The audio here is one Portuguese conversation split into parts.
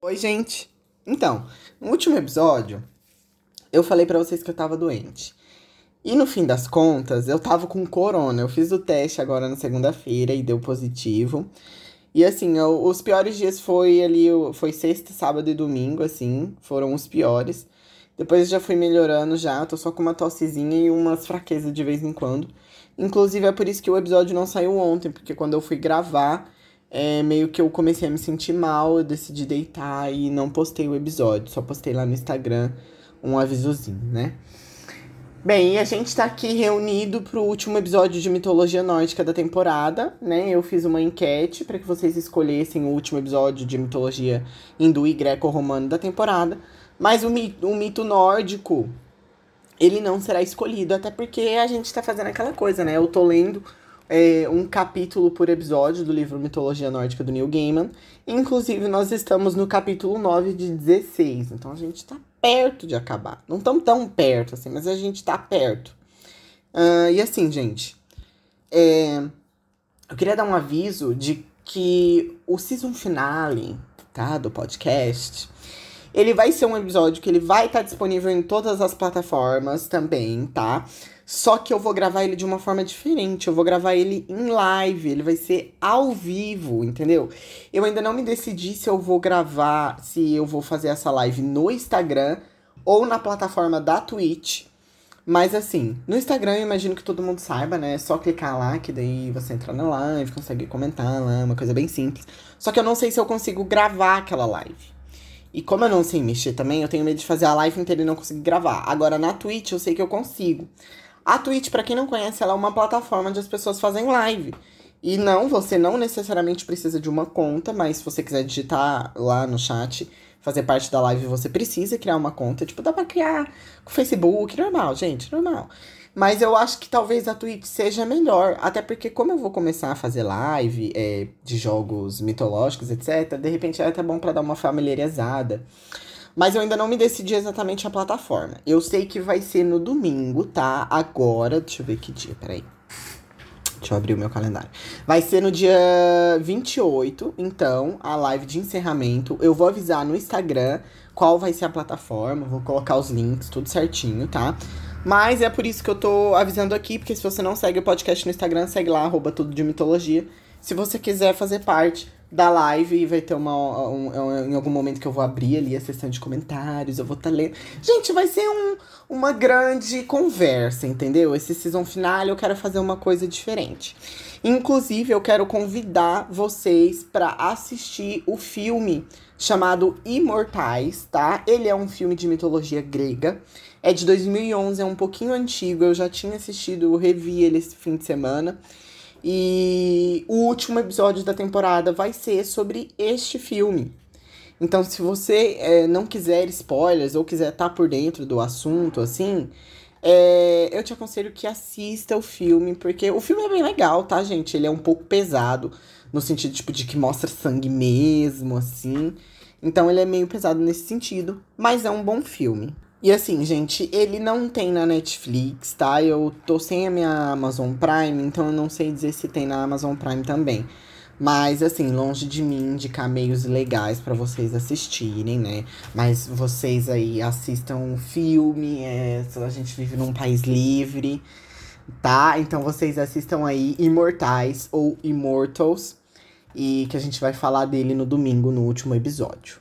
Oi, gente. Então, no último episódio, eu falei pra vocês que eu tava doente. E no fim das contas, eu tava com corona. Eu fiz o teste agora na segunda-feira e deu positivo. E assim, eu, os piores dias foi ali, foi sexta, sábado e domingo, assim, foram os piores. Depois já fui melhorando já, tô só com uma tossezinha e umas fraquezas de vez em quando. Inclusive é por isso que o episódio não saiu ontem, porque quando eu fui gravar, é, meio que eu comecei a me sentir mal, eu decidi deitar e não postei o episódio, só postei lá no Instagram um avisozinho, né? Bem, a gente tá aqui reunido pro último episódio de mitologia nórdica da temporada, né? Eu fiz uma enquete para que vocês escolhessem o último episódio de mitologia hindu e greco-romano da temporada, mas o mito, o mito nórdico ele não será escolhido, até porque a gente tá fazendo aquela coisa, né? Eu tô lendo é, um capítulo por episódio do livro Mitologia Nórdica do Neil Gaiman. Inclusive, nós estamos no capítulo 9 de 16. Então a gente tá perto de acabar. Não tão tão perto, assim, mas a gente tá perto. Uh, e assim, gente. É, eu queria dar um aviso de que o season finale, tá? Do podcast. Ele vai ser um episódio que ele vai estar tá disponível em todas as plataformas também, tá? Só que eu vou gravar ele de uma forma diferente. Eu vou gravar ele em live. Ele vai ser ao vivo, entendeu? Eu ainda não me decidi se eu vou gravar, se eu vou fazer essa live no Instagram ou na plataforma da Twitch. Mas assim, no Instagram eu imagino que todo mundo saiba, né? É só clicar lá, que daí você entra na live, consegue comentar lá, uma coisa bem simples. Só que eu não sei se eu consigo gravar aquela live. E como eu não sei mexer também, eu tenho medo de fazer a live inteira e não conseguir gravar. Agora na Twitch eu sei que eu consigo. A Twitch, para quem não conhece, ela é uma plataforma onde as pessoas fazem live. E não, você não necessariamente precisa de uma conta, mas se você quiser digitar lá no chat, fazer parte da live, você precisa criar uma conta. Tipo, dá pra criar com Facebook, normal, gente, normal. Mas eu acho que talvez a Twitch seja melhor. Até porque, como eu vou começar a fazer live é, de jogos mitológicos, etc., de repente é até bom para dar uma familiarizada. Mas eu ainda não me decidi exatamente a plataforma. Eu sei que vai ser no domingo, tá? Agora, deixa eu ver que dia, peraí. Deixa eu abrir o meu calendário. Vai ser no dia 28, então, a live de encerramento. Eu vou avisar no Instagram qual vai ser a plataforma, vou colocar os links, tudo certinho, tá? Mas é por isso que eu tô avisando aqui, porque se você não segue o podcast no Instagram, segue lá, arroba tudo de mitologia. Se você quiser fazer parte, da live e vai ter uma. Um, um, em algum momento que eu vou abrir ali a sessão de comentários, eu vou estar tá lendo. Gente, vai ser um, uma grande conversa, entendeu? Esse season final eu quero fazer uma coisa diferente. Inclusive, eu quero convidar vocês para assistir o filme chamado Imortais, tá? Ele é um filme de mitologia grega. É de 2011, é um pouquinho antigo. Eu já tinha assistido, revi ele esse fim de semana. E o último episódio da temporada vai ser sobre este filme. Então, se você é, não quiser spoilers ou quiser estar tá por dentro do assunto, assim, é, eu te aconselho que assista o filme, porque o filme é bem legal, tá, gente? Ele é um pouco pesado, no sentido, tipo, de que mostra sangue mesmo, assim. Então, ele é meio pesado nesse sentido, mas é um bom filme. E assim, gente, ele não tem na Netflix, tá? Eu tô sem a minha Amazon Prime, então eu não sei dizer se tem na Amazon Prime também. Mas, assim, longe de mim indicar meios legais para vocês assistirem, né? Mas vocês aí assistam um filme, é, a gente vive num país livre, tá? Então vocês assistam aí Imortais ou Immortals, e que a gente vai falar dele no domingo, no último episódio.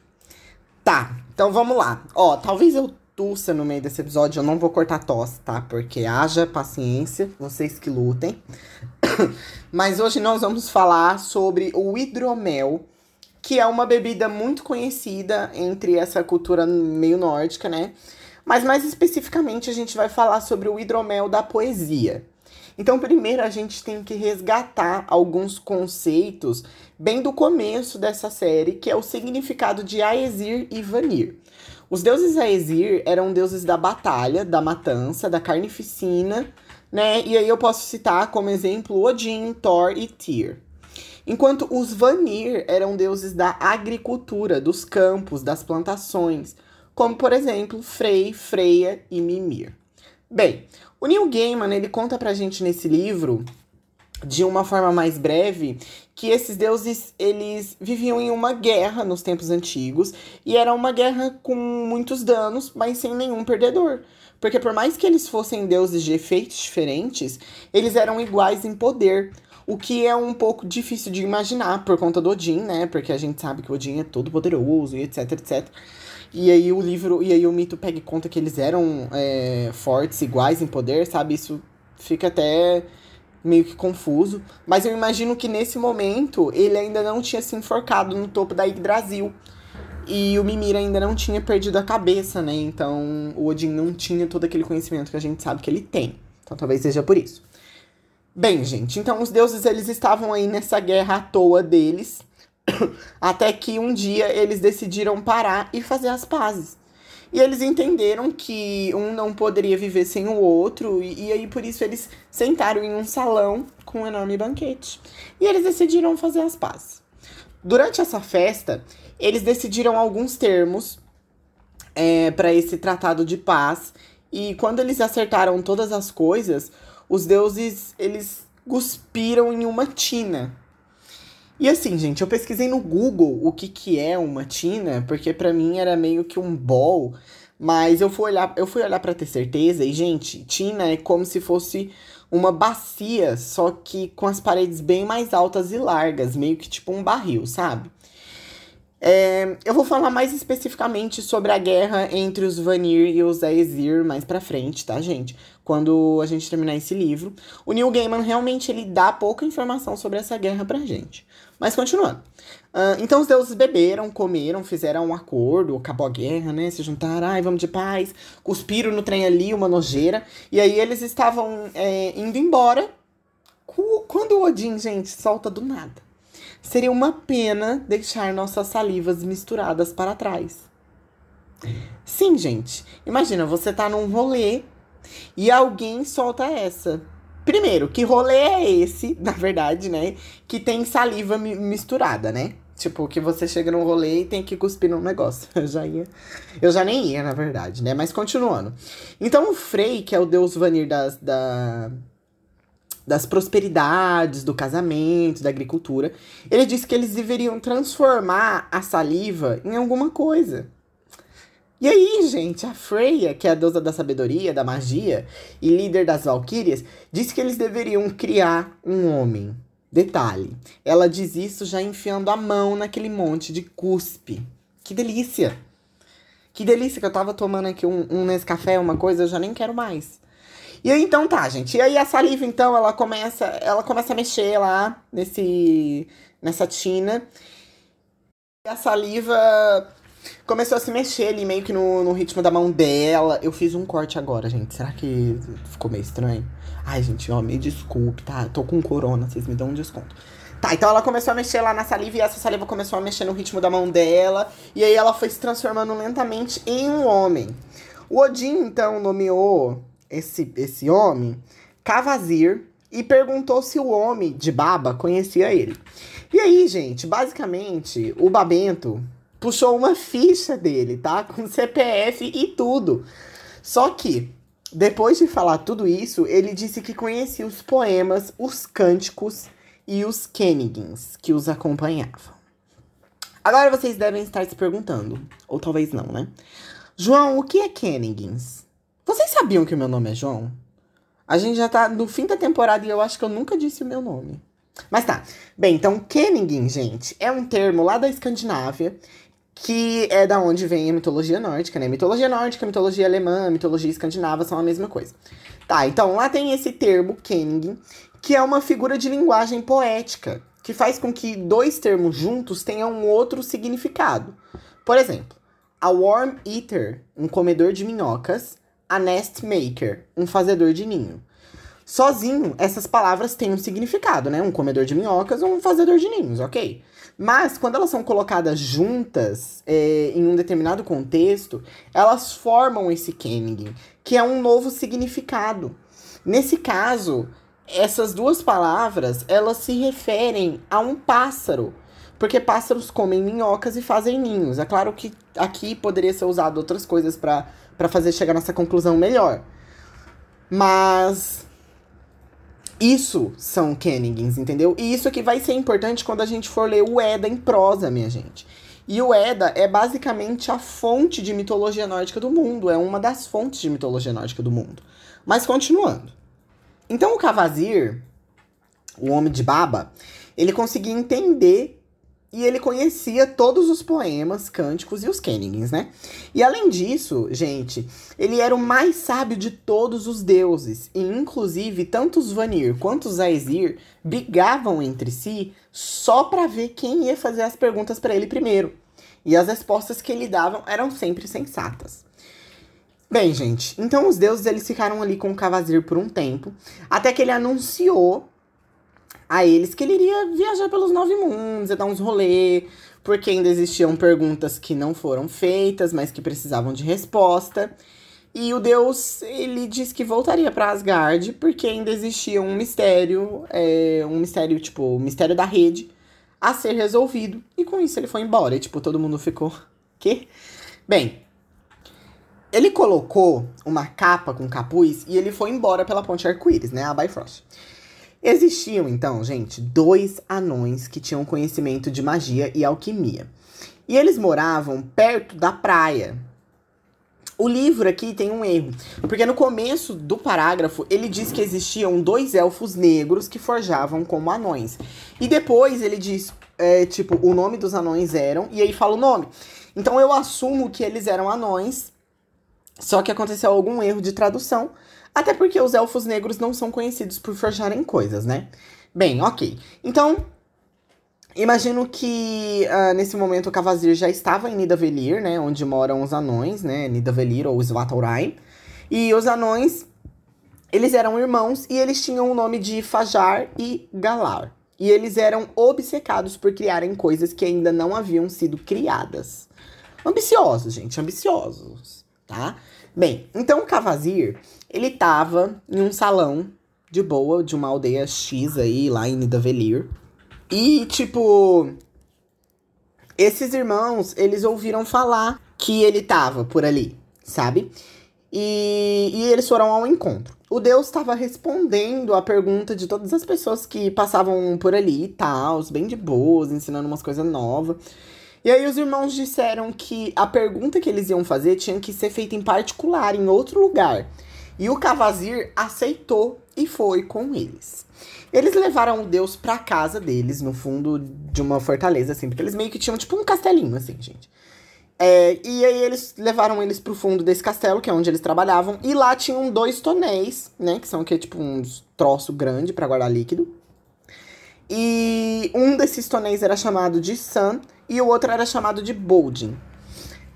Tá, então vamos lá. Ó, talvez eu tussa no meio desse episódio, eu não vou cortar tosse, tá? Porque haja paciência, vocês que lutem. Mas hoje nós vamos falar sobre o hidromel, que é uma bebida muito conhecida entre essa cultura meio nórdica, né? Mas mais especificamente a gente vai falar sobre o hidromel da poesia. Então, primeiro a gente tem que resgatar alguns conceitos bem do começo dessa série, que é o significado de Aesir e Vanir. Os deuses Aesir eram deuses da batalha, da matança, da carnificina, né? E aí eu posso citar como exemplo Odin, Thor e Tyr. Enquanto os Vanir eram deuses da agricultura, dos campos, das plantações, como por exemplo Frey, Freya e Mimir. Bem, o Neil Gaiman ele conta pra gente nesse livro de uma forma mais breve que esses deuses eles viviam em uma guerra nos tempos antigos e era uma guerra com muitos danos, mas sem nenhum perdedor. Porque por mais que eles fossem deuses de efeitos diferentes, eles eram iguais em poder. O que é um pouco difícil de imaginar por conta do Odin, né? Porque a gente sabe que o Odin é todo poderoso e etc, etc. E aí o livro, e aí o mito pega conta que eles eram é, fortes, iguais em poder, sabe? Isso fica até meio que confuso. Mas eu imagino que nesse momento ele ainda não tinha se enforcado no topo da Yggdrasil. E o Mimir ainda não tinha perdido a cabeça, né? Então o Odin não tinha todo aquele conhecimento que a gente sabe que ele tem. Então talvez seja por isso. Bem, gente, então os deuses eles estavam aí nessa guerra à toa deles, até que um dia eles decidiram parar e fazer as pazes. E eles entenderam que um não poderia viver sem o outro, e, e aí por isso eles sentaram em um salão com um enorme banquete. E eles decidiram fazer as pazes. Durante essa festa, eles decidiram alguns termos é, para esse tratado de paz, e quando eles acertaram todas as coisas, os deuses, eles cuspiram em uma tina. E assim, gente, eu pesquisei no Google o que que é uma tina, porque para mim era meio que um bol, mas eu fui olhar, eu fui olhar para ter certeza e gente, tina é como se fosse uma bacia, só que com as paredes bem mais altas e largas, meio que tipo um barril, sabe? É, eu vou falar mais especificamente sobre a guerra entre os Vanir e os Aesir mais pra frente, tá, gente? Quando a gente terminar esse livro. O Neil Gaiman realmente ele dá pouca informação sobre essa guerra pra gente. Mas continuando. Uh, então os deuses beberam, comeram, fizeram um acordo, acabou a guerra, né? Se juntaram, ai, vamos de paz. Cuspiram no trem ali, uma nojeira. E aí eles estavam é, indo embora. Quando o Odin, gente, solta do nada Seria uma pena deixar nossas salivas misturadas para trás. Sim, gente. Imagina, você tá num rolê e alguém solta essa. Primeiro, que rolê é esse, na verdade, né? Que tem saliva mi misturada, né? Tipo, que você chega num rolê e tem que cuspir num negócio. Eu já ia. Eu já nem ia, na verdade, né? Mas continuando. Então, o Frey, que é o deus Vanir das, da, das prosperidades, do casamento, da agricultura. Ele disse que eles deveriam transformar a saliva em alguma coisa. E aí, gente, a Freya, que é a deusa da sabedoria, da magia e líder das valquírias, disse que eles deveriam criar um homem. Detalhe, ela diz isso já enfiando a mão naquele monte de cuspe. Que delícia! Que delícia que eu tava tomando aqui um, um Nescafé, uma coisa, eu já nem quero mais. E aí, então tá, gente. E aí a saliva, então, ela começa, ela começa a mexer lá nesse, nessa tina. E a saliva começou a se mexer ali, meio que no, no ritmo da mão dela. Eu fiz um corte agora, gente. Será que ficou meio estranho? Ai, gente, ó, me desculpe, tá? Tô com corona, vocês me dão um desconto. Tá, então ela começou a mexer lá na saliva e essa saliva começou a mexer no ritmo da mão dela. E aí ela foi se transformando lentamente em um homem. O Odin, então, nomeou esse, esse homem, Cavazir, e perguntou se o homem de Baba conhecia ele. E aí, gente, basicamente, o Babento puxou uma ficha dele, tá? Com CPF e tudo. Só que, depois de falar tudo isso, ele disse que conhecia os poemas, os cânticos e os Kennigans que os acompanhavam. Agora vocês devem estar se perguntando, ou talvez não, né? João, o que é Kennigans? Vocês sabiam que o meu nome é João? A gente já tá no fim da temporada e eu acho que eu nunca disse o meu nome. Mas tá. Bem, então, Kenningen, gente, é um termo lá da Escandinávia que é da onde vem a mitologia nórdica, né? Mitologia nórdica, mitologia alemã, mitologia escandinava são a mesma coisa. Tá, então lá tem esse termo, Kenningen, que é uma figura de linguagem poética, que faz com que dois termos juntos tenham um outro significado. Por exemplo, a worm eater, um comedor de minhocas, a nest maker, um fazedor de ninho. Sozinho, essas palavras têm um significado, né? Um comedor de minhocas ou um fazedor de ninhos, ok? Mas quando elas são colocadas juntas é, em um determinado contexto, elas formam esse Kenning, que é um novo significado. Nesse caso, essas duas palavras elas se referem a um pássaro, porque pássaros comem minhocas e fazem ninhos. É claro que aqui poderia ser usado outras coisas para fazer chegar nessa conclusão melhor. Mas Isso são Kenningans, entendeu? E isso aqui vai ser importante quando a gente for ler o Eda em prosa, minha gente. E o Eda é basicamente a fonte de mitologia nórdica do mundo, é uma das fontes de mitologia nórdica do mundo. Mas continuando. Então o Cavazir, o homem de baba, ele conseguia entender e ele conhecia todos os poemas, cânticos e os Kenningans, né? E além disso, gente, ele era o mais sábio de todos os deuses. E inclusive, tanto os Vanir quanto os Aesir brigavam entre si só para ver quem ia fazer as perguntas para ele primeiro. E as respostas que ele davam eram sempre sensatas. Bem, gente, então os deuses eles ficaram ali com o Cavazir por um tempo, até que ele anunciou a eles que ele iria viajar pelos nove mundos, ia dar uns rolê, porque ainda existiam perguntas que não foram feitas, mas que precisavam de resposta. E o deus, ele disse que voltaria para Asgard, porque ainda existia um mistério, é, um mistério, tipo, o mistério da rede, a ser resolvido. E com isso ele foi embora. E, tipo, todo mundo ficou. Quê? Bem, ele colocou uma capa com capuz e ele foi embora pela ponte arco-íris, né? A Bifrost. Existiam, então, gente, dois anões que tinham conhecimento de magia e alquimia. E eles moravam perto da praia. O livro aqui tem um erro, porque no começo do parágrafo ele diz que existiam dois elfos negros que forjavam como anões. E depois ele diz, é, tipo, o nome dos anões eram, e aí fala o nome. Então eu assumo que eles eram anões, só que aconteceu algum erro de tradução, até porque os elfos negros não são conhecidos por forjarem coisas, né? Bem, ok. Então, imagino que uh, nesse momento o Cavazir já estava em Nidavellir, né? Onde moram os anões, né? Nidavellir ou Svartalfheim. E os anões, eles eram irmãos e eles tinham o nome de Fajar e Galar. E eles eram obcecados por criarem coisas que ainda não haviam sido criadas. Ambiciosos, gente, ambiciosos, tá? Bem, então o Cavazir, ele tava em um salão de boa de uma aldeia X aí, lá em Nidavellir. E, tipo, esses irmãos, eles ouviram falar que ele tava por ali, sabe? E, e eles foram ao encontro. O Deus estava respondendo a pergunta de todas as pessoas que passavam por ali e tal, bem de boas, ensinando umas coisas novas. E aí os irmãos disseram que a pergunta que eles iam fazer tinha que ser feita em particular, em outro lugar. E o Cavazir aceitou e foi com eles. Eles levaram o Deus pra casa deles, no fundo de uma fortaleza, assim, porque eles meio que tinham tipo um castelinho, assim, gente. É, e aí eles levaram eles pro fundo desse castelo, que é onde eles trabalhavam, e lá tinham dois tonéis, né? Que são que, tipo uns troço grande para guardar líquido. E um desses tonéis era chamado de Sun e o outro era chamado de Boldin.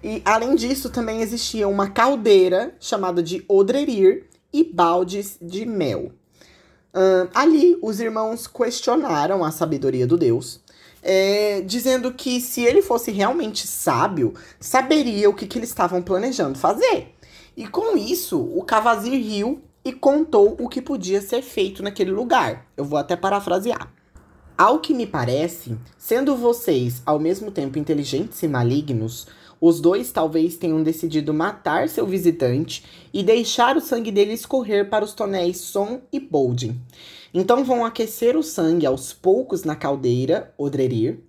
E além disso, também existia uma caldeira chamada de Odrerir e baldes de mel. Uh, ali, os irmãos questionaram a sabedoria do Deus, é, dizendo que se ele fosse realmente sábio, saberia o que, que eles estavam planejando fazer. E com isso, o Cavazir riu e contou o que podia ser feito naquele lugar. Eu vou até parafrasear. Ao que me parece, sendo vocês ao mesmo tempo inteligentes e malignos, os dois talvez tenham decidido matar seu visitante e deixar o sangue dele escorrer para os tonéis Son e Boldin. Então vão aquecer o sangue aos poucos na caldeira, Odrerir.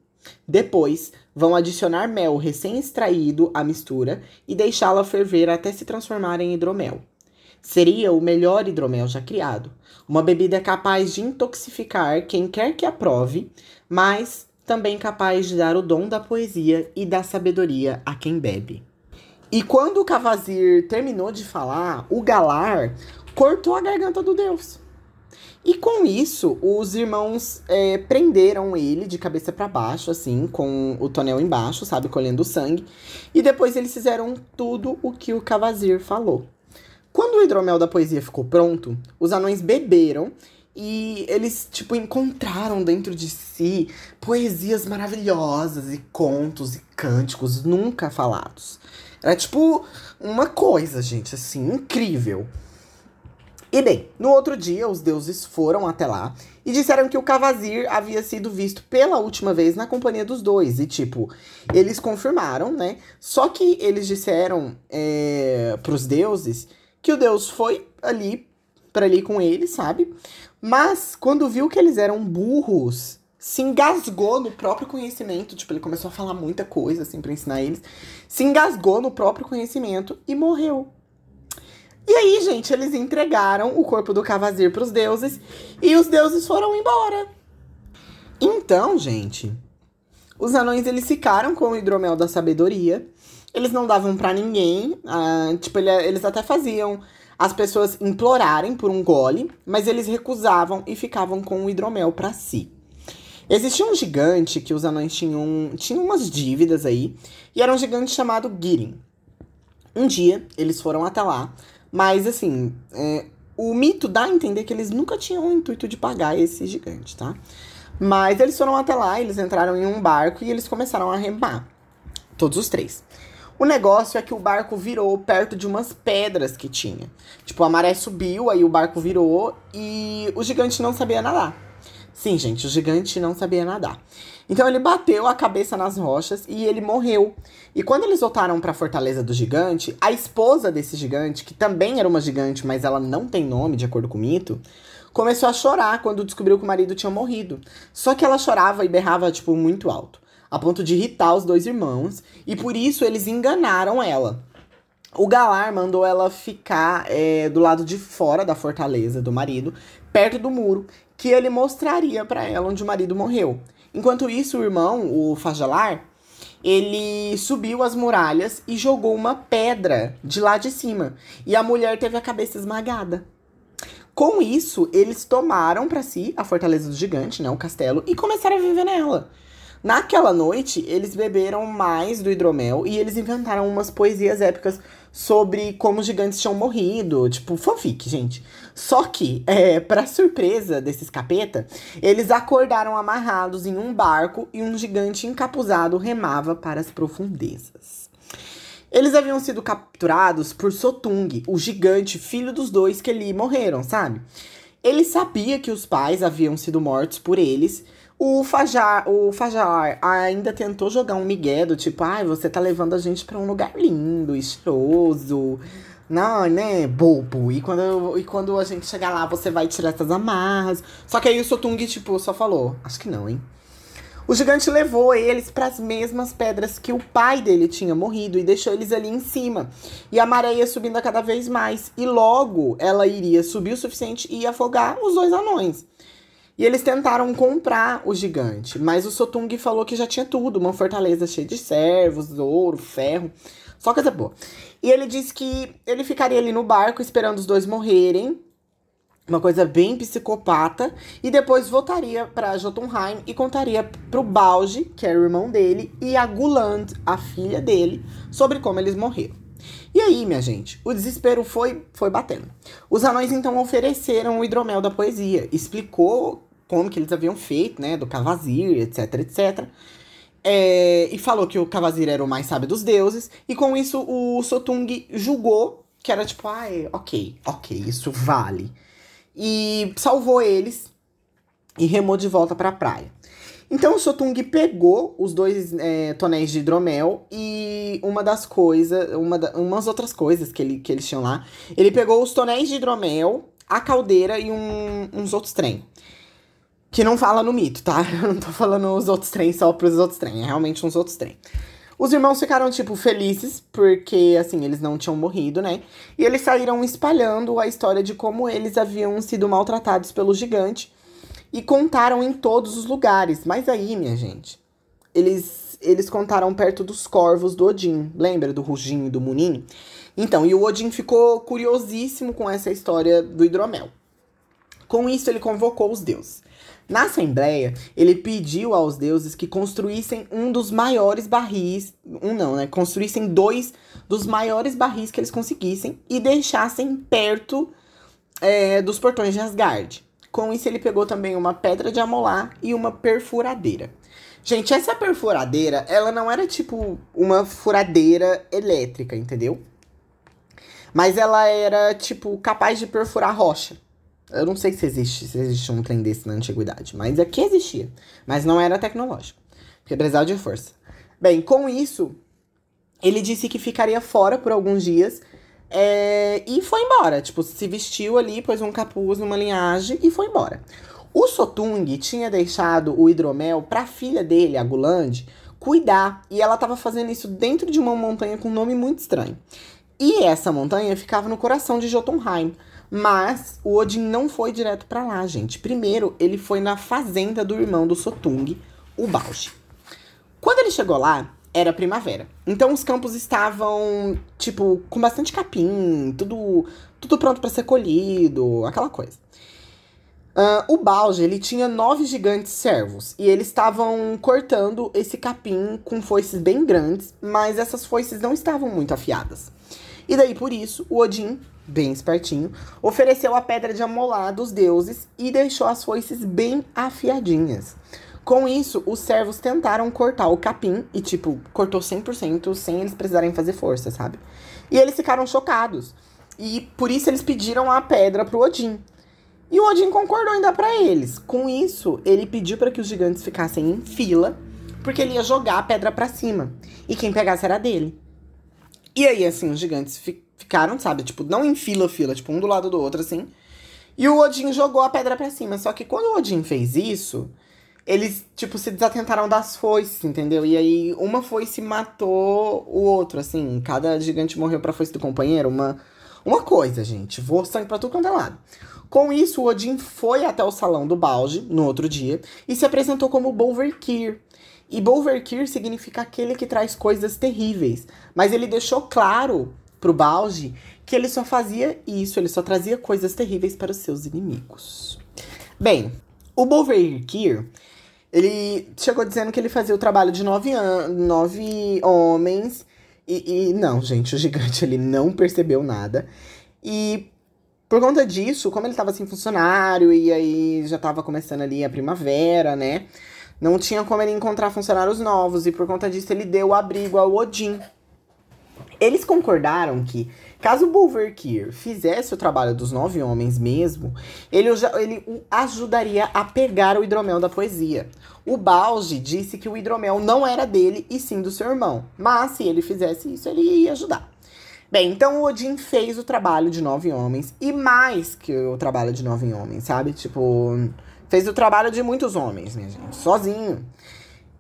Depois, vão adicionar mel recém-extraído à mistura e deixá-la ferver até se transformar em hidromel. Seria o melhor hidromel já criado. Uma bebida capaz de intoxicar quem quer que a prove, mas também capaz de dar o dom da poesia e da sabedoria a quem bebe. E quando o Cavazir terminou de falar, o Galar cortou a garganta do deus. E com isso, os irmãos é, prenderam ele de cabeça para baixo, assim, com o tonel embaixo, sabe, colhendo sangue. E depois eles fizeram tudo o que o Cavazir falou. Quando o hidromel da poesia ficou pronto, os anões beberam e eles, tipo, encontraram dentro de si poesias maravilhosas e contos e cânticos nunca falados. Era tipo uma coisa, gente, assim, incrível. E bem, no outro dia, os deuses foram até lá e disseram que o Cavazir havia sido visto pela última vez na companhia dos dois. E, tipo, eles confirmaram, né? Só que eles disseram é, pros deuses que o Deus foi ali para ali com ele, sabe? Mas, quando viu que eles eram burros, se engasgou no próprio conhecimento. Tipo, ele começou a falar muita coisa, assim, pra ensinar eles. Se engasgou no próprio conhecimento e morreu. E aí, gente, eles entregaram o corpo do Cavazir para os deuses e os deuses foram embora. Então, gente, os anões eles ficaram com o hidromel da sabedoria. Eles não davam para ninguém. Ah, tipo, ele, eles até faziam as pessoas implorarem por um gole, mas eles recusavam e ficavam com o hidromel para si. Existia um gigante que os anões tinham, tinham umas dívidas aí, e era um gigante chamado Girin. Um dia, eles foram até lá, mas assim, é, o mito dá a entender que eles nunca tinham o intuito de pagar esse gigante, tá? Mas eles foram até lá, eles entraram em um barco e eles começaram a remar. Todos os três. O negócio é que o barco virou perto de umas pedras que tinha. Tipo, a maré subiu, aí o barco virou e o gigante não sabia nadar. Sim, gente, o gigante não sabia nadar. Então ele bateu a cabeça nas rochas e ele morreu. E quando eles voltaram para a fortaleza do gigante, a esposa desse gigante, que também era uma gigante, mas ela não tem nome de acordo com o mito, começou a chorar quando descobriu que o marido tinha morrido. Só que ela chorava e berrava, tipo, muito alto, a ponto de irritar os dois irmãos, e por isso eles enganaram ela. O Galar mandou ela ficar é, do lado de fora da fortaleza do marido, perto do muro, que ele mostraria para ela onde o marido morreu. Enquanto isso, o irmão, o Fajalar, ele subiu as muralhas e jogou uma pedra de lá de cima. E a mulher teve a cabeça esmagada. Com isso, eles tomaram para si a fortaleza do gigante, né, o castelo, e começaram a viver nela. Naquela noite, eles beberam mais do hidromel e eles inventaram umas poesias épicas sobre como os gigantes tinham morrido, tipo fanfic, gente. Só que, é, para surpresa desses capeta, eles acordaram amarrados em um barco e um gigante encapuzado remava para as profundezas. Eles haviam sido capturados por Sotung, o gigante filho dos dois que ali morreram, sabe? Ele sabia que os pais haviam sido mortos por eles. O Fajar, o Fajar ainda tentou jogar um migué do tipo, ai, ah, você tá levando a gente para um lugar lindo, estiloso. Não, né, bobo. E quando, e quando a gente chegar lá, você vai tirar essas amarras. Só que aí o Sotung, tipo, só falou, acho que não, hein? O gigante levou eles para as mesmas pedras que o pai dele tinha morrido e deixou eles ali em cima. E a maré ia subindo cada vez mais. E logo ela iria subir o suficiente e afogar os dois anões. E eles tentaram comprar o gigante, mas o Sotung falou que já tinha tudo, uma fortaleza cheia de servos, ouro, ferro, só coisa boa. E ele disse que ele ficaria ali no barco esperando os dois morrerem uma coisa bem psicopata, e depois voltaria para Jotunheim e contaria pro Balge, que era o irmão dele, e a Guland, a filha dele, sobre como eles morreram. E aí, minha gente, o desespero foi, foi batendo. Os anões então ofereceram o hidromel da poesia, explicou como que eles haviam feito, né, do Cavazir, etc, etc. É, e falou que o Cavazir era o mais sábio dos deuses, e com isso o Sotung julgou que era tipo, ah, ok, ok, isso vale e salvou eles e remou de volta para a praia. Então o Sotung pegou os dois é, tonéis de hidromel e uma das coisas, uma da, umas outras coisas que, ele, que eles tinham lá. Ele pegou os tonéis de hidromel, a caldeira e um, uns outros trem. Que não fala no mito, tá? Eu não tô falando os outros trem só pros outros trem, é realmente uns outros trem. Os irmãos ficaram, tipo, felizes, porque, assim, eles não tinham morrido, né? E eles saíram espalhando a história de como eles haviam sido maltratados pelo gigante e contaram em todos os lugares. Mas aí, minha gente, eles, eles contaram perto dos corvos do Odin. Lembra do Rugin e do Munin? Então, e o Odin ficou curiosíssimo com essa história do hidromel. Com isso, ele convocou os deuses. Na Assembleia, ele pediu aos deuses que construíssem um dos maiores barris, um não, né? Construíssem dois dos maiores barris que eles conseguissem e deixassem perto é, dos portões de Asgard. Com isso, ele pegou também uma pedra de amolar e uma perfuradeira. Gente, essa perfuradeira, ela não era tipo uma furadeira elétrica, entendeu? Mas ela era, tipo, capaz de perfurar rocha. Eu não sei se existe, se existe um trem desse na antiguidade, mas aqui existia. Mas não era tecnológico. Porque precisava de força. Bem, com isso, ele disse que ficaria fora por alguns dias É, e foi embora. Tipo, se vestiu ali, pôs um capuz numa linhagem e foi embora. O Sotung tinha deixado o hidromel pra filha dele, a Guland, cuidar. E ela tava fazendo isso dentro de uma montanha com um nome muito estranho. E essa montanha ficava no coração de Jotunheim. Mas o Odin não foi direto para lá, gente. Primeiro, ele foi na fazenda do irmão do Sotung, o Balji. Quando ele chegou lá, era primavera. Então os campos estavam, tipo, com bastante capim, tudo, tudo pronto para ser colhido, aquela coisa. Uh, o Balge, ele tinha nove gigantes servos. E eles estavam cortando esse capim com foices bem grandes, mas essas foices não estavam muito afiadas. E daí, por isso, o Odin, bem espertinho, ofereceu a pedra de amolar dos deuses e deixou as foices bem afiadinhas. Com isso, os servos tentaram cortar o capim e, tipo, cortou 100% sem eles precisarem fazer força, sabe? E eles ficaram chocados. E por isso eles pediram a pedra pro Odin. E o Odin concordou em dar para eles. Com isso, ele pediu para que os gigantes ficassem em fila, porque ele ia jogar a pedra para cima. E quem pegasse era dele. E aí, assim, os gigantes fi ficaram, sabe? Tipo, não em fila, fila, tipo, um do lado do outro, assim. E o Odin jogou a pedra para cima. Só que quando o Odin fez isso, eles, tipo, se desatentaram das foices, entendeu? E aí uma foice matou o outro, assim. Cada gigante morreu pra foice do companheiro. Uma, uma coisa, gente. Voou sangue pra tudo quanto é lado. Com isso, o Odin foi até o salão do Balde, no outro dia, e se apresentou como Bolverkir. E Bolverkir significa aquele que traz coisas terríveis. Mas ele deixou claro pro Balde que ele só fazia isso, ele só trazia coisas terríveis para os seus inimigos. Bem, o Bolverkir ele chegou dizendo que ele fazia o trabalho de nove, nove homens. E, e não, gente, o gigante ele não percebeu nada. E por conta disso, como ele estava sem funcionário e aí já estava começando ali a primavera, né? Não tinha como ele encontrar funcionários novos e por conta disso ele deu abrigo ao Odin. Eles concordaram que Caso Bulverkir fizesse o trabalho dos nove homens mesmo, ele, ele ajudaria a pegar o hidromel da poesia. O Balge disse que o hidromel não era dele e sim do seu irmão, mas se ele fizesse isso, ele ia ajudar. Bem, então o Odin fez o trabalho de nove homens e mais que o trabalho de nove homens, sabe? Tipo, fez o trabalho de muitos homens, minha gente, sozinho.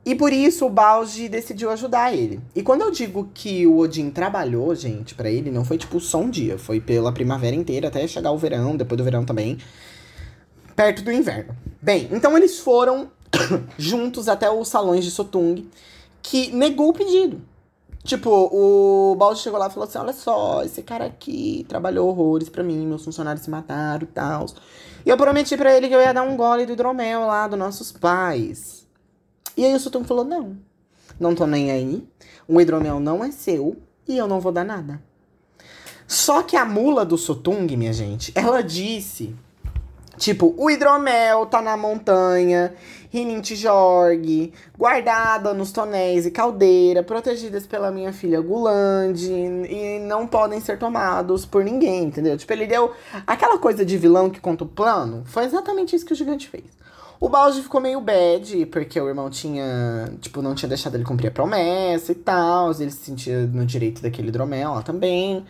E por isso o Balge decidiu ajudar ele. E quando eu digo que o Odin trabalhou, gente, para ele, não foi tipo só um dia. Foi pela primavera inteira até chegar o verão, depois do verão também. Perto do inverno. Bem, então eles foram juntos até os salões de Sotung, que negou o pedido. Tipo, o Balde chegou lá e falou assim: Olha só, esse cara aqui trabalhou horrores para mim, meus funcionários se mataram e tal. E eu prometi para ele que eu ia dar um gole do hidromel lá dos nossos pais. E aí o Sutton falou: não, não tô nem aí. O hidromel não é seu e eu não vou dar nada. Só que a mula do Sotung, minha gente, ela disse: tipo, o hidromel tá na montanha, Rinintijorg, guardada nos tonéis e caldeira, protegidas pela minha filha Gulande, e não podem ser tomados por ninguém, entendeu? Tipo, ele deu aquela coisa de vilão que conta o plano. Foi exatamente isso que o gigante fez. O Balde ficou meio bad, porque o irmão tinha, tipo, não tinha deixado ele cumprir a promessa e tal. Ele se sentia no direito daquele hidromel lá também.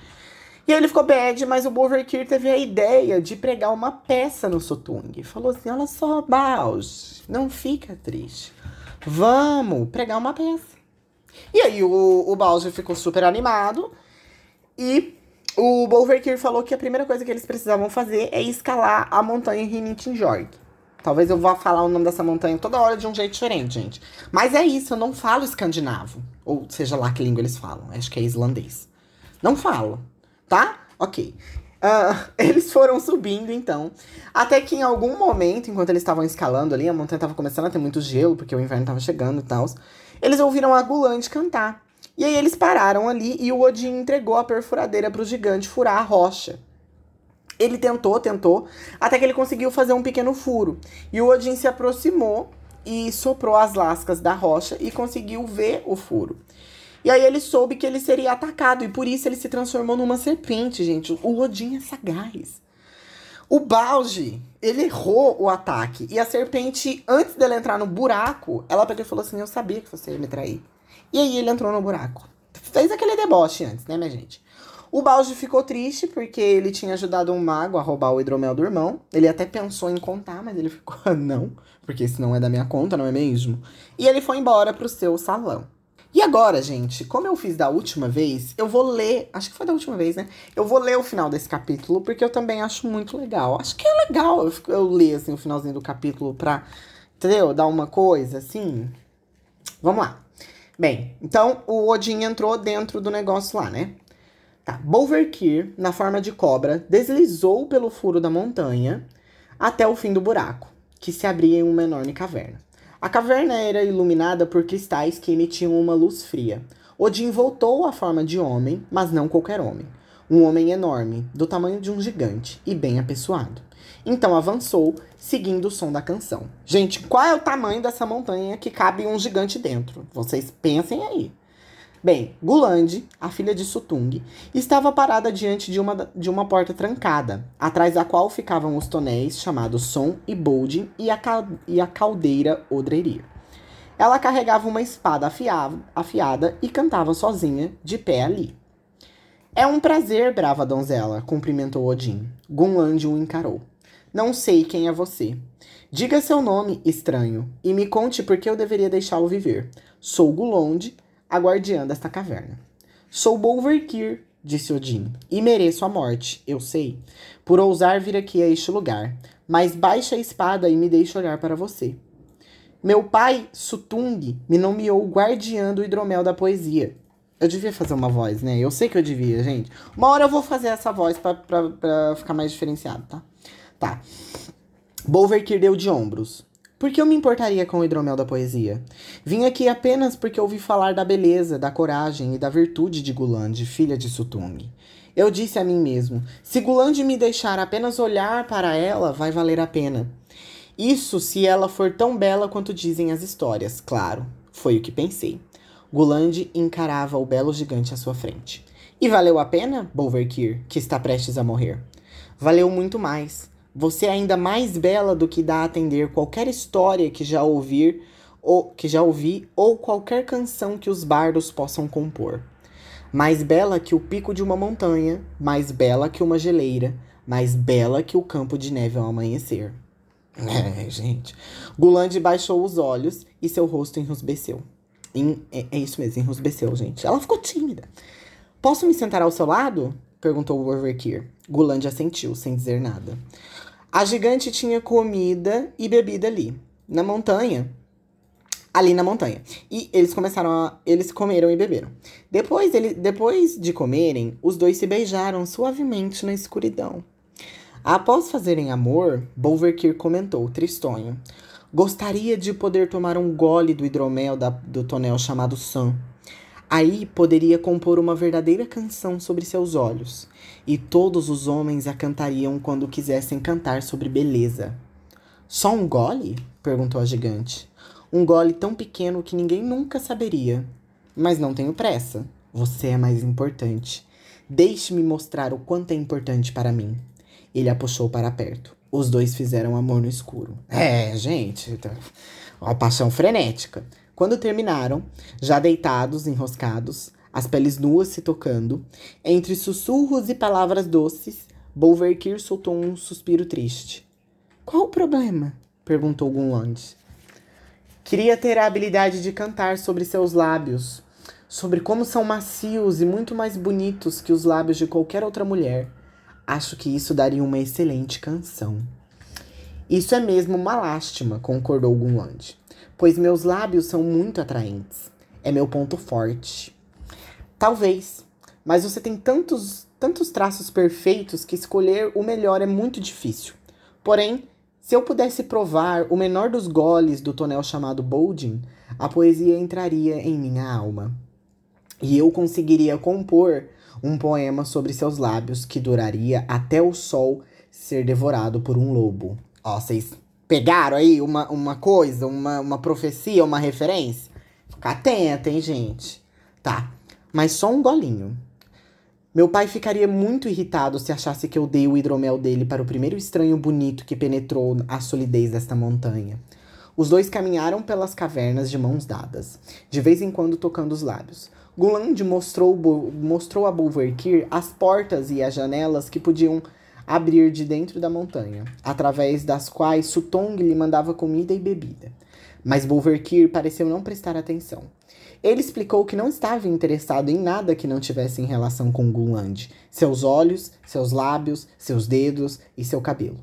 E aí ele ficou bad, mas o Bolverkir teve a ideia de pregar uma peça no Sotung. Falou assim: olha só, Balde, não fica triste. Vamos pregar uma peça. E aí o, o Balde ficou super animado. E o Bolverkir falou que a primeira coisa que eles precisavam fazer é escalar a montanha Rinintinjorg. Talvez eu vá falar o nome dessa montanha toda hora de um jeito diferente, gente. Mas é isso, eu não falo escandinavo. Ou seja lá que língua eles falam. Acho que é islandês. Não falo, tá? Ok. Uh, eles foram subindo, então. Até que em algum momento, enquanto eles estavam escalando ali, a montanha estava começando a ter muito gelo, porque o inverno estava chegando e tal. Eles ouviram a Gulante cantar. E aí eles pararam ali e o Odin entregou a perfuradeira para o gigante furar a rocha. Ele tentou, tentou, até que ele conseguiu fazer um pequeno furo. E o Odin se aproximou e soprou as lascas da rocha e conseguiu ver o furo. E aí ele soube que ele seria atacado e por isso ele se transformou numa serpente, gente. O Odin é sagaz. O Balge, ele errou o ataque e a serpente, antes dela entrar no buraco, ela pegou e falou assim: "Eu sabia que você ia me trair". E aí ele entrou no buraco. Fez aquele deboche antes, né, minha gente? O Balde ficou triste porque ele tinha ajudado um mago a roubar o hidromel do irmão. Ele até pensou em contar, mas ele ficou, não, porque isso não é da minha conta, não é mesmo? E ele foi embora pro seu salão. E agora, gente, como eu fiz da última vez, eu vou ler. Acho que foi da última vez, né? Eu vou ler o final desse capítulo, porque eu também acho muito legal. Acho que é legal eu, eu ler assim, o finalzinho do capítulo pra, entendeu? Dar uma coisa assim. Vamos lá. Bem, então o Odin entrou dentro do negócio lá, né? Tá. Bolverkir, na forma de cobra, deslizou pelo furo da montanha até o fim do buraco, que se abria em uma enorme caverna. A caverna era iluminada por cristais que emitiam uma luz fria. Odin voltou à forma de homem, mas não qualquer homem. Um homem enorme, do tamanho de um gigante e bem apessoado. Então avançou, seguindo o som da canção. Gente, qual é o tamanho dessa montanha que cabe um gigante dentro? Vocês pensem aí. Bem, Gulandi, a filha de Sutung, estava parada diante de uma, de uma porta trancada, atrás da qual ficavam os tonéis chamados Som e Boldin e a, e a caldeira Odrerir. Ela carregava uma espada afiada, afiada e cantava sozinha, de pé ali. É um prazer, brava donzela, cumprimentou Odin. Gunland o encarou. Não sei quem é você. Diga seu nome, estranho, e me conte por que eu deveria deixá-lo viver. Sou Gulond, a guardiã desta caverna. Sou Bolverkir, disse Odin, e mereço a morte, eu sei, por ousar vir aqui a este lugar. Mas baixe a espada e me deixe olhar para você. Meu pai, Sutung, me nomeou guardiã do hidromel da poesia. Eu devia fazer uma voz, né? Eu sei que eu devia, gente. Uma hora eu vou fazer essa voz pra ficar mais diferenciado, tá? Tá. Bolverkir deu de ombros. Por que eu me importaria com o hidromel da poesia? Vim aqui apenas porque ouvi falar da beleza, da coragem e da virtude de Gulande, filha de Sutung. Eu disse a mim mesmo: se Gulande me deixar apenas olhar para ela, vai valer a pena. Isso se ela for tão bela quanto dizem as histórias, claro. Foi o que pensei. Gulande encarava o belo gigante à sua frente. E valeu a pena, Bolverkir, que está prestes a morrer? Valeu muito mais. Você é ainda mais bela do que dá a atender qualquer história que já ouvir ou que já ouvi ou qualquer canção que os bardos possam compor. Mais bela que o pico de uma montanha, mais bela que uma geleira, mais bela que o campo de neve ao amanhecer. É, gente. Gulande baixou os olhos e seu rosto enrusbeceu. é, é, isso mesmo, enrusbeceu, gente. Ela ficou tímida. Posso me sentar ao seu lado? Perguntou o Overkir. Gulande assentiu, sem dizer nada. A gigante tinha comida e bebida ali, na montanha. Ali na montanha. E eles começaram a. Eles comeram e beberam. Depois, ele, depois de comerem, os dois se beijaram suavemente na escuridão. Após fazerem amor, Bolverkir comentou, tristonho. Gostaria de poder tomar um gole do hidromel da, do tonel chamado Sun. Aí poderia compor uma verdadeira canção sobre seus olhos, e todos os homens a cantariam quando quisessem cantar sobre beleza. Só um gole? perguntou a gigante. Um gole tão pequeno que ninguém nunca saberia. Mas não tenho pressa. Você é mais importante. Deixe-me mostrar o quanto é importante para mim. Ele a puxou para perto. Os dois fizeram amor no escuro. É, gente, uma paixão frenética. Quando terminaram, já deitados, enroscados, as peles nuas se tocando, entre sussurros e palavras doces, Bolverkir soltou um suspiro triste. Qual o problema? perguntou Gunwand. Queria ter a habilidade de cantar sobre seus lábios, sobre como são macios e muito mais bonitos que os lábios de qualquer outra mulher. Acho que isso daria uma excelente canção. Isso é mesmo uma lástima, concordou Gunwand pois meus lábios são muito atraentes. É meu ponto forte. Talvez, mas você tem tantos, tantos traços perfeitos que escolher o melhor é muito difícil. Porém, se eu pudesse provar o menor dos goles do tonel chamado Boldin, a poesia entraria em minha alma. E eu conseguiria compor um poema sobre seus lábios que duraria até o sol ser devorado por um lobo. Ó, vocês pegaram aí uma, uma coisa, uma, uma profecia, uma referência? Fica atenta, hein, gente? Tá, mas só um golinho. Meu pai ficaria muito irritado se achasse que eu dei o hidromel dele para o primeiro estranho bonito que penetrou a solidez desta montanha. Os dois caminharam pelas cavernas de mãos dadas, de vez em quando tocando os lábios. Guland mostrou, mostrou a Bulverkir as portas e as janelas que podiam abrir de dentro da montanha, através das quais Sutong lhe mandava comida e bebida. Mas Bulverkir pareceu não prestar atenção. Ele explicou que não estava interessado em nada que não tivesse em relação com Guland, seus olhos, seus lábios, seus dedos e seu cabelo.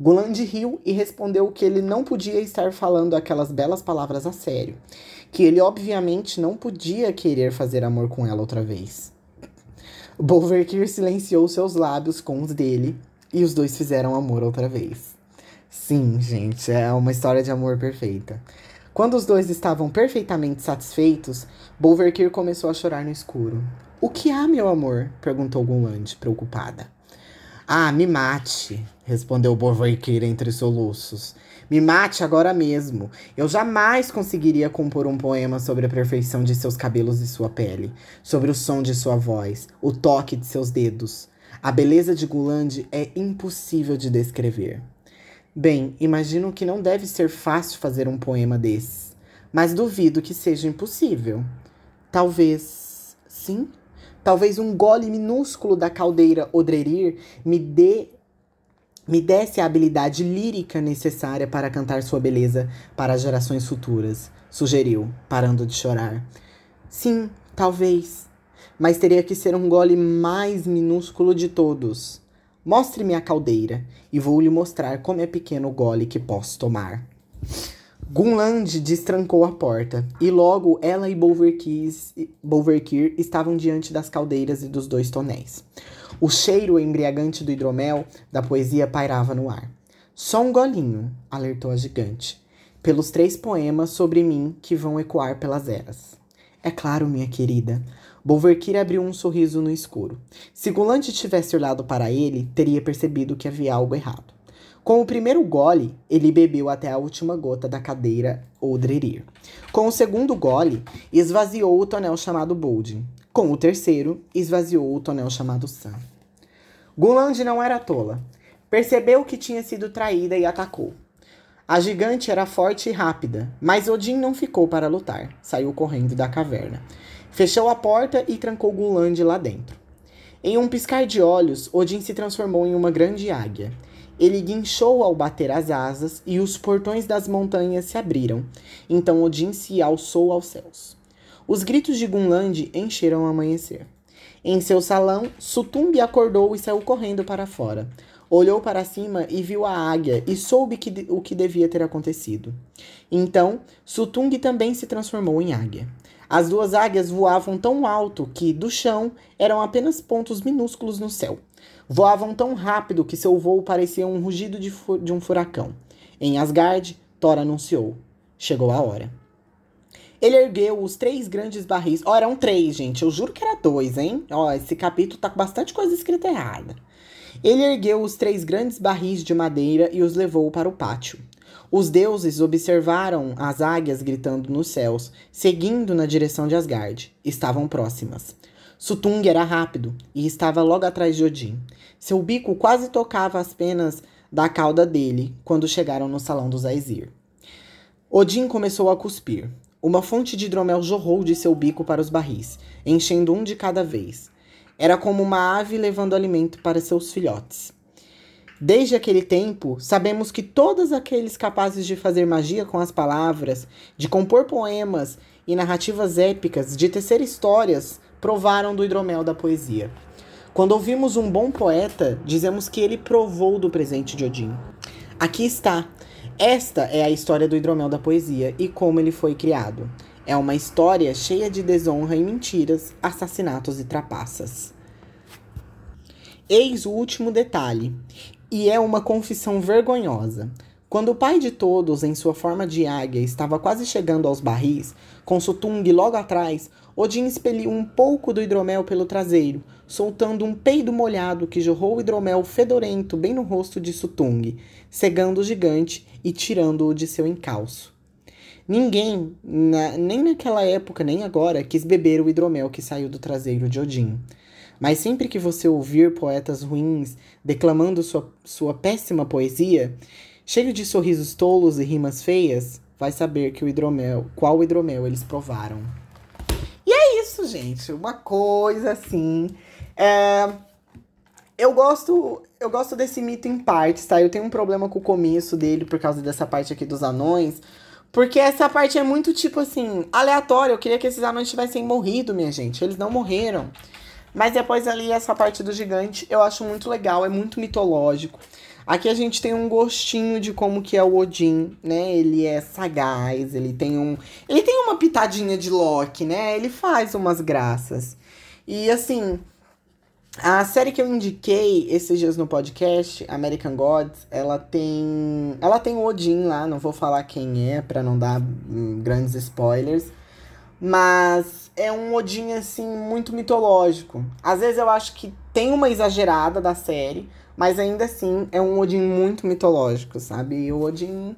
Guland riu e respondeu que ele não podia estar falando aquelas belas palavras a sério, que ele obviamente não podia querer fazer amor com ela outra vez. Bolverkir silenciou seus lábios com os dele e os dois fizeram amor outra vez. Sim, gente, é uma história de amor perfeita. Quando os dois estavam perfeitamente satisfeitos, Bolverkir começou a chorar no escuro. O que há, meu amor? perguntou Gunland, preocupada. Ah, me mate, respondeu Bolverkir entre soluços. Me mate agora mesmo. Eu jamais conseguiria compor um poema sobre a perfeição de seus cabelos e sua pele, sobre o som de sua voz, o toque de seus dedos. A beleza de Guland é impossível de descrever. Bem, imagino que não deve ser fácil fazer um poema desses, mas duvido que seja impossível. Talvez. Sim? Talvez um gole minúsculo da caldeira Odrerir me dê. Me desse a habilidade lírica necessária para cantar sua beleza para gerações futuras, sugeriu, parando de chorar. Sim, talvez. Mas teria que ser um gole mais minúsculo de todos. Mostre-me a caldeira, e vou lhe mostrar como é pequeno o gole que posso tomar. Gunland destrancou a porta, e logo ela e Bolverkir estavam diante das caldeiras e dos dois tonéis. O cheiro embriagante do hidromel da poesia pairava no ar. Só um golinho, alertou a gigante, pelos três poemas sobre mim que vão ecoar pelas eras. É claro, minha querida, Bolverkir abriu um sorriso no escuro. Se Gulante tivesse olhado para ele, teria percebido que havia algo errado. Com o primeiro gole, ele bebeu até a última gota da cadeira Odrerir. Com o segundo gole, esvaziou o tonel chamado Bold. Com o terceiro, esvaziou o tonel chamado Sam. Guland não era tola. Percebeu que tinha sido traída e atacou. A gigante era forte e rápida, mas Odin não ficou para lutar. Saiu correndo da caverna. Fechou a porta e trancou Guland lá dentro. Em um piscar de olhos, Odin se transformou em uma grande águia. Ele guinchou ao bater as asas e os portões das montanhas se abriram. Então Odin se alçou aos céus. Os gritos de Gunland encheram o amanhecer. Em seu salão, Sutumbi acordou e saiu correndo para fora. Olhou para cima e viu a águia e soube que, o que devia ter acontecido. Então, Sutung também se transformou em águia. As duas águias voavam tão alto que, do chão, eram apenas pontos minúsculos no céu. Voavam tão rápido que seu voo parecia um rugido de, de um furacão. Em Asgard, Thor anunciou: chegou a hora. Ele ergueu os três grandes barris. Ó, oh, eram três, gente. Eu juro que era dois, hein? Ó, oh, esse capítulo tá com bastante coisa escrita errada. Ele ergueu os três grandes barris de madeira e os levou para o pátio. Os deuses observaram as águias gritando nos céus, seguindo na direção de Asgard. Estavam próximas. Sutung era rápido e estava logo atrás de Odin. Seu bico quase tocava as penas da cauda dele quando chegaram no salão dos Aesir. Odin começou a cuspir. Uma fonte de hidromel jorrou de seu bico para os barris, enchendo um de cada vez. Era como uma ave levando alimento para seus filhotes. Desde aquele tempo, sabemos que todos aqueles capazes de fazer magia com as palavras, de compor poemas e narrativas épicas, de tecer histórias, provaram do hidromel da poesia. Quando ouvimos um bom poeta, dizemos que ele provou do presente de Odin. Aqui está. Esta é a história do hidromel da poesia e como ele foi criado. É uma história cheia de desonra e mentiras, assassinatos e trapaças. Eis o último detalhe. E é uma confissão vergonhosa. Quando o pai de todos, em sua forma de águia, estava quase chegando aos barris, com Sutung logo atrás, Odin expeliu um pouco do hidromel pelo traseiro, soltando um peido molhado que jorrou o hidromel fedorento bem no rosto de Sutung, cegando o gigante e tirando-o de seu encalço. Ninguém, na, nem naquela época nem agora, quis beber o hidromel que saiu do traseiro de Odin. Mas sempre que você ouvir poetas ruins declamando sua, sua péssima poesia, cheio de sorrisos tolos e rimas feias, vai saber que o hidromel, qual hidromel eles provaram. E é isso! gente. Uma coisa assim. É... Eu gosto. Eu gosto desse mito em partes, tá? Eu tenho um problema com o começo dele por causa dessa parte aqui dos anões. Porque essa parte é muito, tipo assim, aleatória. Eu queria que esses anões tivessem morrido, minha gente. Eles não morreram. Mas depois ali, essa parte do gigante, eu acho muito legal, é muito mitológico. Aqui a gente tem um gostinho de como que é o Odin, né? Ele é sagaz, ele tem um. Ele tem uma pitadinha de Loki, né? Ele faz umas graças. E assim, a série que eu indiquei esses dias no podcast, American Gods, ela tem. Ela tem o Odin lá, não vou falar quem é para não dar hum, grandes spoilers. Mas é um Odin, assim, muito mitológico. Às vezes eu acho que tem uma exagerada da série, mas ainda assim é um Odin muito mitológico, sabe? E o Odin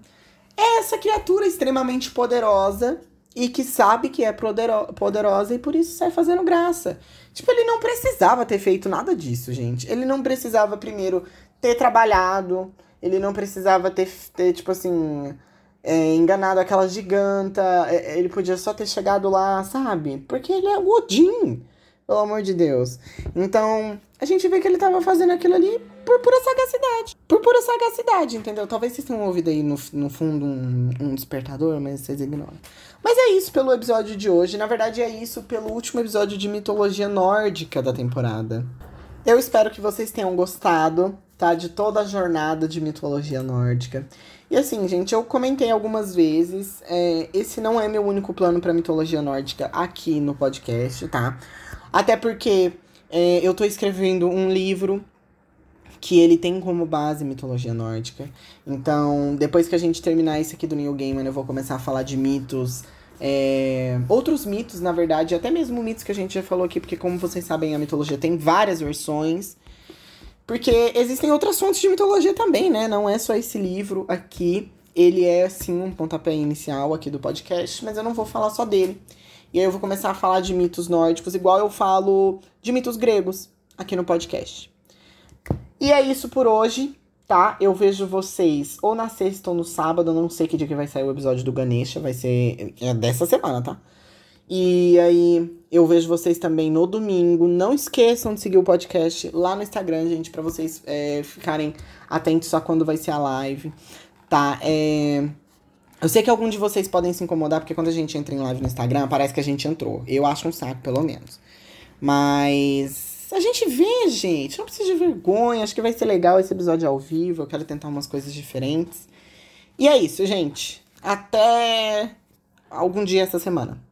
é essa criatura extremamente poderosa e que sabe que é poderosa e por isso sai fazendo graça. Tipo, ele não precisava ter feito nada disso, gente. Ele não precisava primeiro ter trabalhado, ele não precisava ter, ter tipo assim, é, enganado aquela giganta, é, ele podia só ter chegado lá, sabe? Porque ele é o Odin, pelo amor de Deus. Então, a gente vê que ele tava fazendo aquilo ali por pura sagacidade. Por pura sagacidade, entendeu? Talvez vocês tenham ouvido aí no, no fundo um, um despertador, mas vocês ignoram. Mas é isso pelo episódio de hoje. Na verdade, é isso pelo último episódio de mitologia nórdica da temporada. Eu espero que vocês tenham gostado, tá? De toda a jornada de mitologia nórdica. E assim, gente, eu comentei algumas vezes. É, esse não é meu único plano para mitologia nórdica aqui no podcast, tá? Até porque é, eu tô escrevendo um livro que ele tem como base mitologia nórdica. Então, depois que a gente terminar esse aqui do New Gaiman, eu vou começar a falar de mitos. É, outros mitos, na verdade, até mesmo mitos que a gente já falou aqui, porque como vocês sabem, a mitologia tem várias versões. Porque existem outras fontes de mitologia também, né? Não é só esse livro aqui. Ele é, sim, um pontapé inicial aqui do podcast, mas eu não vou falar só dele. E aí eu vou começar a falar de mitos nórdicos, igual eu falo de mitos gregos aqui no podcast. E é isso por hoje, tá? Eu vejo vocês ou na sexta ou no sábado, não sei que dia que vai sair o episódio do Ganesha, vai ser é dessa semana, tá? E aí eu vejo vocês também no domingo. Não esqueçam de seguir o podcast lá no Instagram, gente, para vocês é, ficarem atentos a quando vai ser a live, tá? É... Eu sei que algum de vocês podem se incomodar, porque quando a gente entra em live no Instagram, parece que a gente entrou. Eu acho um saco, pelo menos. Mas a gente vê, gente. Não precisa de vergonha. Acho que vai ser legal esse episódio ao vivo. Eu quero tentar umas coisas diferentes. E é isso, gente. Até algum dia essa semana.